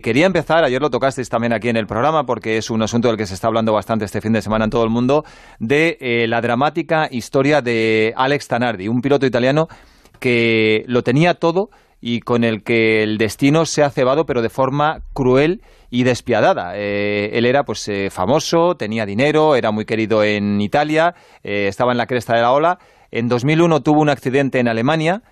quería empezar, ayer lo tocasteis también aquí en el programa, porque es un asunto del que se está hablando bastante este fin de semana en todo el mundo, de eh, la dramática historia de Alex Tanardi, un piloto italiano que lo tenía todo y con el que el destino se ha cebado, pero de forma cruel y despiadada. Eh, él era pues eh, famoso, tenía dinero, era muy querido en Italia, estaba en la cresta de la ola. En 2001 tuvo un accidente en Alemania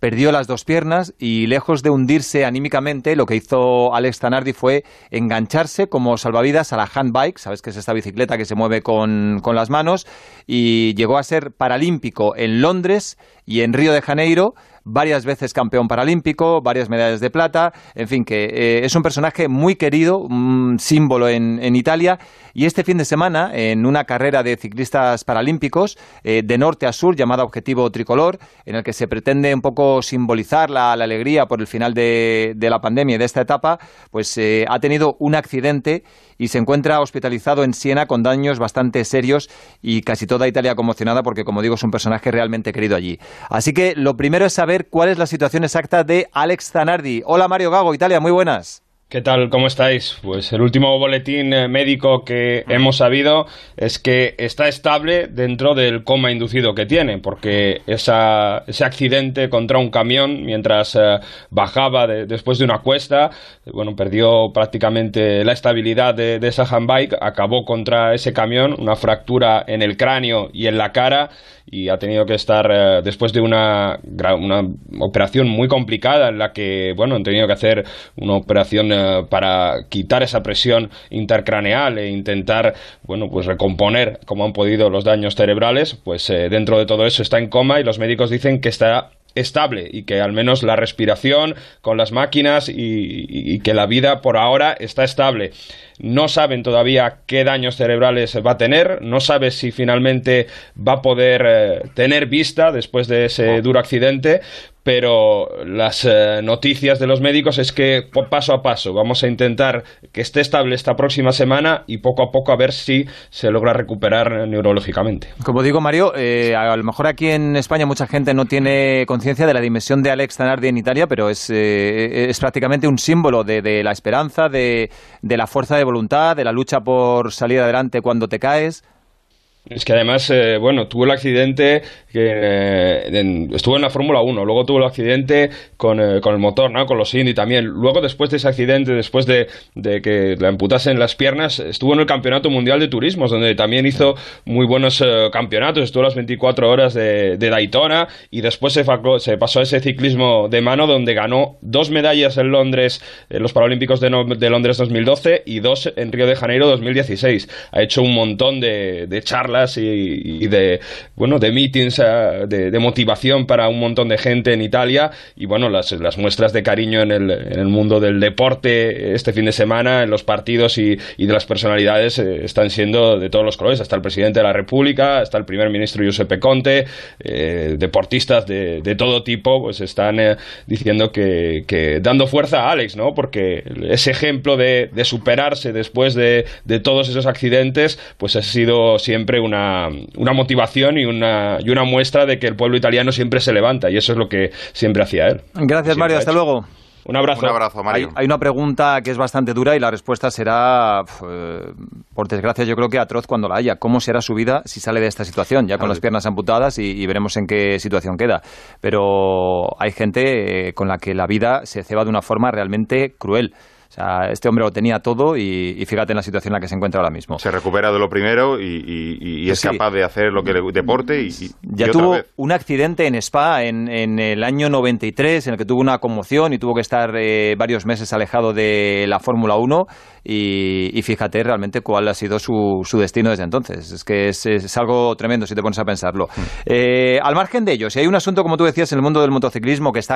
perdió las dos piernas y lejos de hundirse anímicamente, lo que hizo Alex Tanardi fue engancharse como salvavidas a la handbike, sabes que es esta bicicleta que se mueve con, con las manos, y llegó a ser paralímpico en Londres y en Río de Janeiro varias veces campeón paralímpico, varias medallas de plata, en fin, que eh, es un personaje muy querido, un símbolo en, Italia, y este fin de semana, en una carrera de ciclistas paralímpicos, eh, de norte a sur, llamada Objetivo Tricolor, en el que se pretende un poco simbolizar la, alegría por el final de, la pandemia y de esta etapa, pues eh, ha tenido un accidente y se encuentra hospitalizado en Siena con daños bastante serios y casi toda Italia conmocionada porque, como digo, es un personaje realmente querido allí. Así que lo primero es saber cuál es la situación exacta de Alex Zanardi. Hola Mario Gago, Italia, muy buenas. ¿Qué tal? ¿Cómo estáis? Pues el último boletín eh, médico que hemos sabido es que está estable dentro del coma inducido que tiene, porque ese accidente contra un camión mientras eh, bajaba después de una cuesta, bueno, perdió prácticamente la estabilidad de, de esa handbike, acabó contra ese camión, una fractura en el cráneo y en la cara y ha tenido que estar eh, después de una, una operación muy complicada en la que, bueno, han tenido que hacer una operación eh, para quitar esa presión intercraneal e intentar, bueno, pues recomponer como han podido los daños cerebrales, pues eh, dentro de todo eso está en coma y los médicos dicen que está estable y que al menos la respiración con las máquinas y, que la vida por ahora está estable. No saben todavía qué daños cerebrales va a tener, no sabe si finalmente va a poder eh, tener vista después de ese duro accidente, pero las eh, noticias de los médicos es que paso a paso vamos a intentar que esté estable esta próxima semana y poco a poco a ver si se logra recuperar neurológicamente. Como digo, Mario, eh, a lo mejor aquí en España mucha gente no tiene conciencia de la dimensión de Alex Zanardi en Italia, pero es, eh, es prácticamente un símbolo de, la esperanza, de la fuerza de voluntad, de la lucha por salir adelante cuando te caes. Es que además, eh, bueno, tuvo el accidente, que eh, estuvo en la Fórmula 1, luego tuvo el accidente con, eh, con, el motor, ¿no? Con los Indy también. Luego, después de ese accidente, después de, que le amputasen las piernas, estuvo en el Campeonato Mundial de Turismos, donde también hizo muy buenos campeonatos. Estuvo las 24 horas de, Daytona y después se, se, pasó a ese ciclismo de mano, donde ganó dos medallas en Londres, en los Paralímpicos de, de, Londres 2012 y dos en Río de Janeiro 2016. Ha hecho un montón de, de charlas y, de, bueno, de meetings eh, de, motivación para un montón de gente en Italia y bueno, las, las muestras de cariño en el, en el, mundo del deporte este fin de semana, en los partidos y, de las personalidades eh, están siendo de todos los colores, hasta el presidente de la República, hasta el primer ministro Giuseppe Conte, eh, deportistas de, de, todo tipo, pues están diciendo que, que, dando fuerza a Alex, ¿no? Porque ese ejemplo de, de superarse después de, de todos esos accidentes, pues ha sido siempre una, una motivación y una, y una muestra de que el pueblo italiano siempre se levanta y eso es lo que siempre hacía él. Gracias, Mario. Hasta luego. Un abrazo. Un abrazo, Mario. Hay, una pregunta que es bastante dura y la respuesta será, eh, por desgracia, yo creo que atroz cuando la haya. ¿Cómo será su vida si sale de esta situación? Ya con las piernas amputadas y, veremos en qué situación queda. Pero hay gente eh, con la que la vida se ceba de una forma realmente cruel. O sea, este hombre lo tenía todo y, fíjate en la situación en la que se encuentra ahora mismo. Se recupera de lo primero y, es capaz de hacer lo que le deporte y, ya tuvo un accidente en Spa en, el año 93 en el que tuvo una conmoción y tuvo que estar eh, varios meses alejado de la Fórmula 1 y, fíjate realmente cuál ha sido su, destino desde entonces. Es que es, algo tremendo si te pones a pensarlo. Mm. Eh, al margen de ello, si hay un asunto, como tú decías, en el mundo del motociclismo que está